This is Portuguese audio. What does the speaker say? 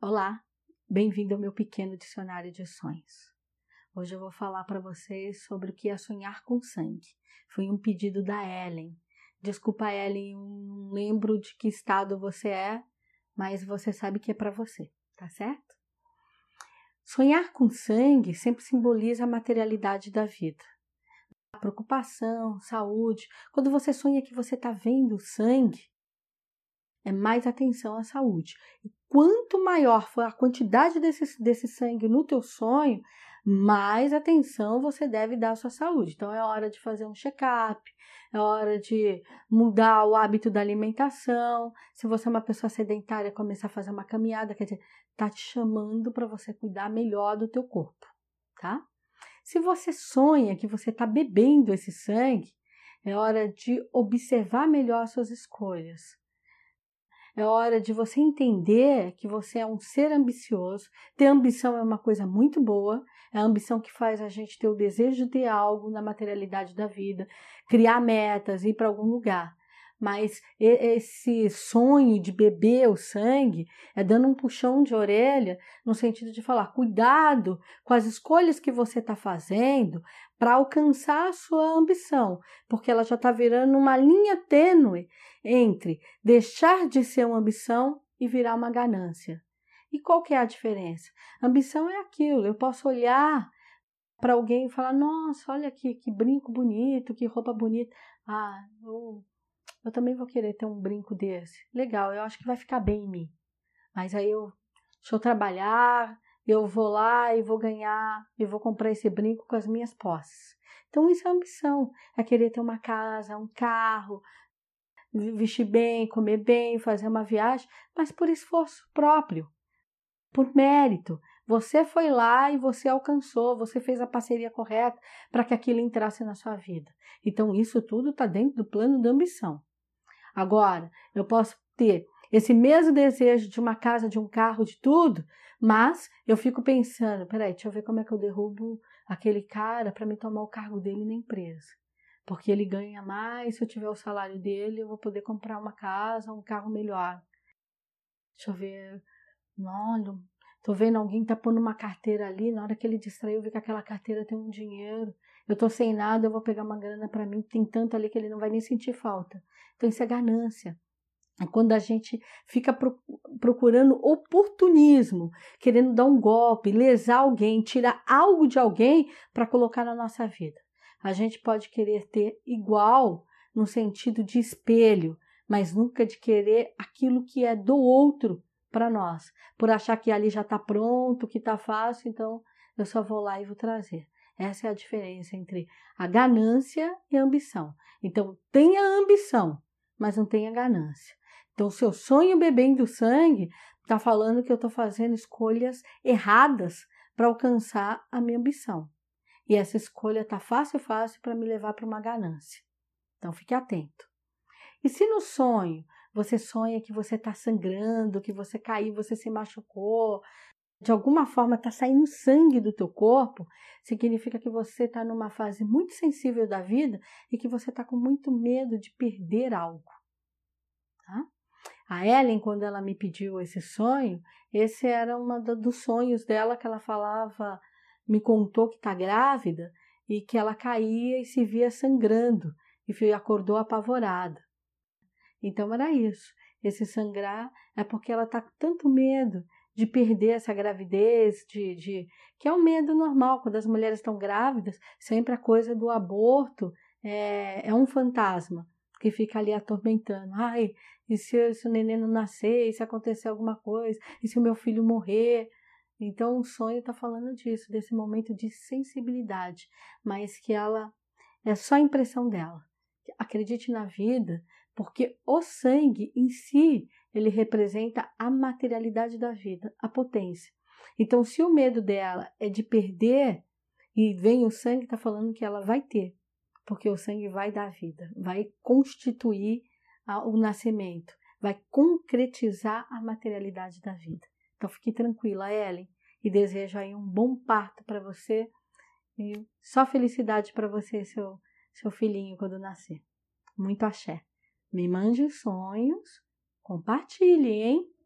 Olá, bem-vindo ao meu pequeno dicionário de sonhos. Hoje eu vou falar para vocês sobre o que é sonhar com sangue. Foi um pedido da Ellen. Desculpa, Ellen, eu não lembro de que estado você é, mas você sabe que é para você, tá certo? Sonhar com sangue sempre simboliza a materialidade da vida. A preocupação, saúde. Quando você sonha que você está vendo sangue, é mais atenção à saúde. E quanto maior for a quantidade desse, desse sangue no teu sonho, mais atenção você deve dar à sua saúde. Então é hora de fazer um check-up, é hora de mudar o hábito da alimentação. Se você é uma pessoa sedentária, começar a fazer uma caminhada, quer dizer, tá te chamando para você cuidar melhor do teu corpo, tá? Se você sonha que você está bebendo esse sangue, é hora de observar melhor as suas escolhas. É hora de você entender que você é um ser ambicioso. Ter ambição é uma coisa muito boa. É a ambição que faz a gente ter o desejo de ter algo na materialidade da vida, criar metas, ir para algum lugar. Mas esse sonho de beber o sangue é dando um puxão de orelha no sentido de falar: cuidado com as escolhas que você está fazendo para alcançar a sua ambição, porque ela já está virando uma linha tênue entre deixar de ser uma ambição e virar uma ganância. E qual que é a diferença? Ambição é aquilo, eu posso olhar para alguém e falar: nossa, olha aqui, que brinco bonito, que roupa bonita. Ah, eu, eu também vou querer ter um brinco desse. Legal, eu acho que vai ficar bem em mim. Mas aí eu, deixa eu trabalhar, eu vou lá e vou ganhar e vou comprar esse brinco com as minhas posses. Então isso é ambição, é querer ter uma casa, um carro, vestir bem, comer bem, fazer uma viagem, mas por esforço próprio, por mérito. Você foi lá e você alcançou, você fez a parceria correta para que aquilo entrasse na sua vida. Então isso tudo está dentro do plano da ambição. Agora, eu posso ter esse mesmo desejo de uma casa, de um carro, de tudo, mas eu fico pensando, peraí, deixa eu ver como é que eu derrubo aquele cara para me tomar o cargo dele na empresa. Porque ele ganha mais, se eu tiver o salário dele, eu vou poder comprar uma casa, um carro melhor. Deixa eu ver. Olha, tô vendo alguém tá pondo uma carteira ali, na hora que ele distraiu, eu vi que aquela carteira tem um dinheiro. Eu tô sem nada, eu vou pegar uma grana para mim, tem tanto ali que ele não vai nem sentir falta. Então isso é ganância. É quando a gente fica procurando oportunismo, querendo dar um golpe, lesar alguém, tirar algo de alguém para colocar na nossa vida. A gente pode querer ter igual no sentido de espelho, mas nunca de querer aquilo que é do outro para nós, por achar que ali já está pronto, que está fácil, então eu só vou lá e vou trazer. Essa é a diferença entre a ganância e a ambição. Então, tenha ambição, mas não tenha ganância. Então, se eu sonho bebendo sangue, está falando que eu estou fazendo escolhas erradas para alcançar a minha ambição. E essa escolha está fácil, fácil para me levar para uma ganância. Então, fique atento. E se no sonho você sonha que você está sangrando, que você caiu, você se machucou, de alguma forma está saindo sangue do teu corpo, significa que você está numa fase muito sensível da vida e que você está com muito medo de perder algo. Tá? A Ellen, quando ela me pediu esse sonho, esse era um dos sonhos dela que ela falava, me contou que está grávida e que ela caía e se via sangrando e acordou apavorada. Então era isso. Esse sangrar é porque ela está com tanto medo de perder essa gravidez, de, de que é um medo normal quando as mulheres estão grávidas. Sempre a coisa do aborto é, é um fantasma que fica ali atormentando. Ai, e se, se o neném não nascer, e se acontecer alguma coisa, e se o meu filho morrer? Então o sonho está falando disso, desse momento de sensibilidade, mas que ela é só a impressão dela. Acredite na vida, porque o sangue em si, ele representa a materialidade da vida, a potência. Então, se o medo dela é de perder e vem o sangue, está falando que ela vai ter porque o sangue vai dar vida, vai constituir o nascimento, vai concretizar a materialidade da vida. Então fique tranquila, Ellen, e desejo aí um bom parto para você e só felicidade para você, seu seu filhinho quando nascer. Muito axé. Me mande sonhos, compartilhe, hein?